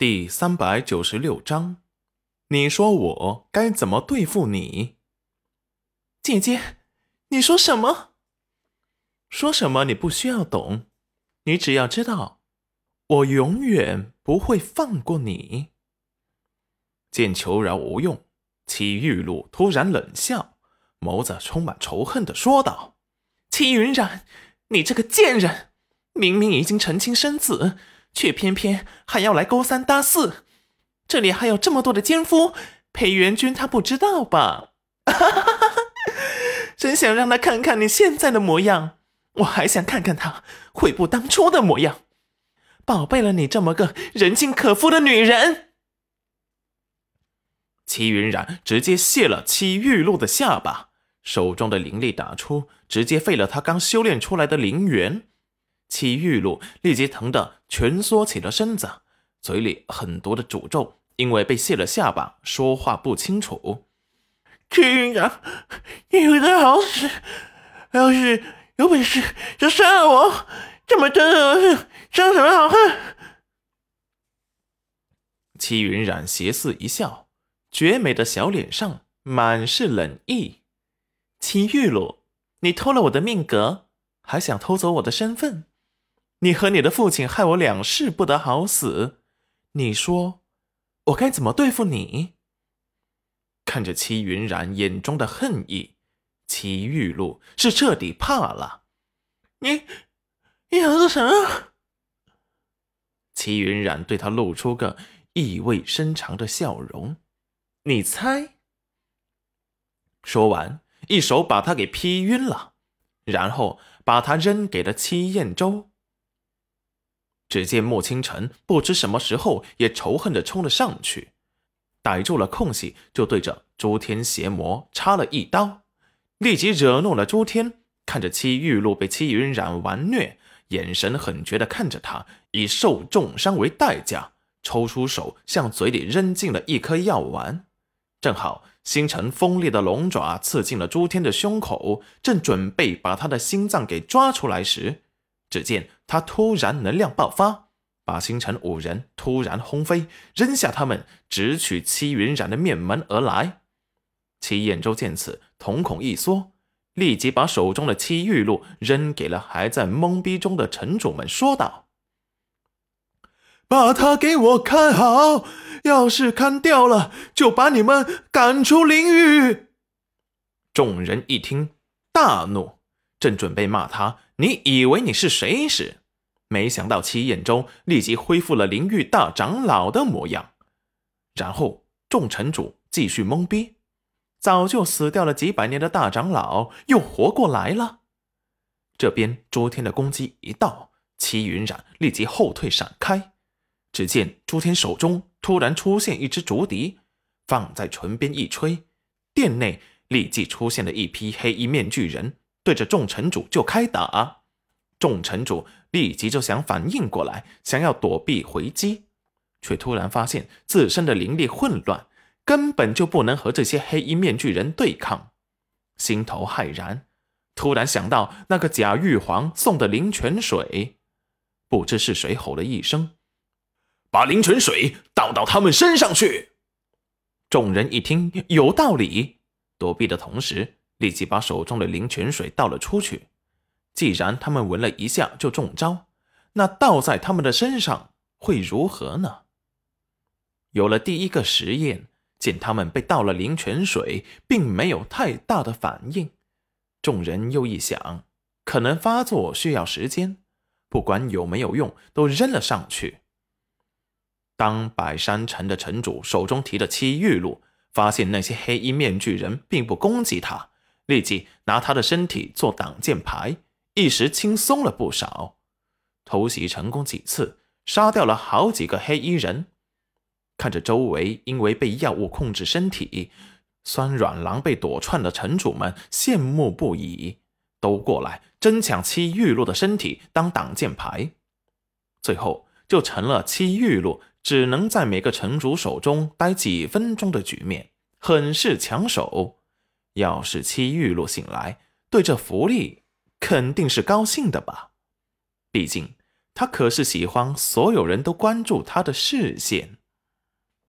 第三百九十六章，你说我该怎么对付你？姐姐，你说什么？说什么？你不需要懂，你只要知道，我永远不会放过你。见求饶无用，戚玉露突然冷笑，眸子充满仇恨的说道：“戚云染，你这个贱人，明明已经成亲生子，却偏偏还要来勾三搭四。这里还有这么多的奸夫，裴元君他不知道吧？哈哈哈哈哈真想让他看看你现在的模样，我还想看看他悔不当初的模样。宝贝了你这么个人尽可夫的女人。”齐云染直接卸了戚玉露的下巴，手中的灵力打出，直接废了他刚修炼出来的灵元。戚玉露立即疼得蜷缩起了身子，嘴里很多的诅咒，因为被卸了下巴，说话不清楚。齐云染，你有的好使，要是有本事就杀了我，这么憎恨，伤什么好汉？齐云染邪肆一笑。绝美的小脸上满是冷意。齐玉露，你偷了我的命格，还想偷走我的身份？你和你的父亲害我两世不得好死。你说，我该怎么对付你？看着齐云染眼中的恨意，齐玉露是彻底怕了。你，你想做什么？齐云染对他露出个意味深长的笑容。你猜？说完，一手把他给劈晕了，然后把他扔给了戚燕州。只见莫清晨不知什么时候也仇恨的冲了上去，逮住了空隙，就对着朱天邪魔插了一刀，立即惹怒了朱天。看着戚玉露被戚云染玩虐，眼神狠绝的看着他，以受重伤为代价，抽出手向嘴里扔进了一颗药丸。正好，星辰锋利的龙爪刺进了朱天的胸口，正准备把他的心脏给抓出来时，只见他突然能量爆发，把星辰五人突然轰飞，扔下他们，直取戚云染的面门而来。戚彦周见此，瞳孔一缩，立即把手中的戚玉露扔给了还在懵逼中的城主们，说道：“把他给我看好。”要是看掉了，就把你们赶出灵域。众人一听，大怒，正准备骂他：“你以为你是谁？”时，没想到齐彦州立即恢复了灵域大长老的模样。然后，众城主继续懵逼：早就死掉了几百年的大长老又活过来了。这边朱天的攻击一到，齐云染立即后退闪开。只见朱天手中。突然出现一只竹笛，放在唇边一吹，殿内立即出现了一批黑衣面具人，对着众城主就开打。众城主立即就想反应过来，想要躲避回击，却突然发现自身的灵力混乱，根本就不能和这些黑衣面具人对抗，心头骇然。突然想到那个假玉皇送的灵泉水，不知是谁吼了一声。把灵泉水倒到他们身上去！众人一听有道理，躲避的同时，立即把手中的灵泉水倒了出去。既然他们闻了一下就中招，那倒在他们的身上会如何呢？有了第一个实验，见他们被倒了灵泉水，并没有太大的反应，众人又一想，可能发作需要时间，不管有没有用，都扔了上去。当百山城的城主手中提着七玉露，发现那些黑衣面具人并不攻击他，立即拿他的身体做挡箭牌，一时轻松了不少。偷袭成功几次，杀掉了好几个黑衣人。看着周围因为被药物控制身体酸软狼狈躲窜的城主们，羡慕不已，都过来争抢七玉露的身体当挡箭牌，最后就成了七玉露。只能在每个城主手中待几分钟的局面，很是抢手。要是戚玉露醒来，对这福利肯定是高兴的吧？毕竟他可是喜欢所有人都关注他的视线。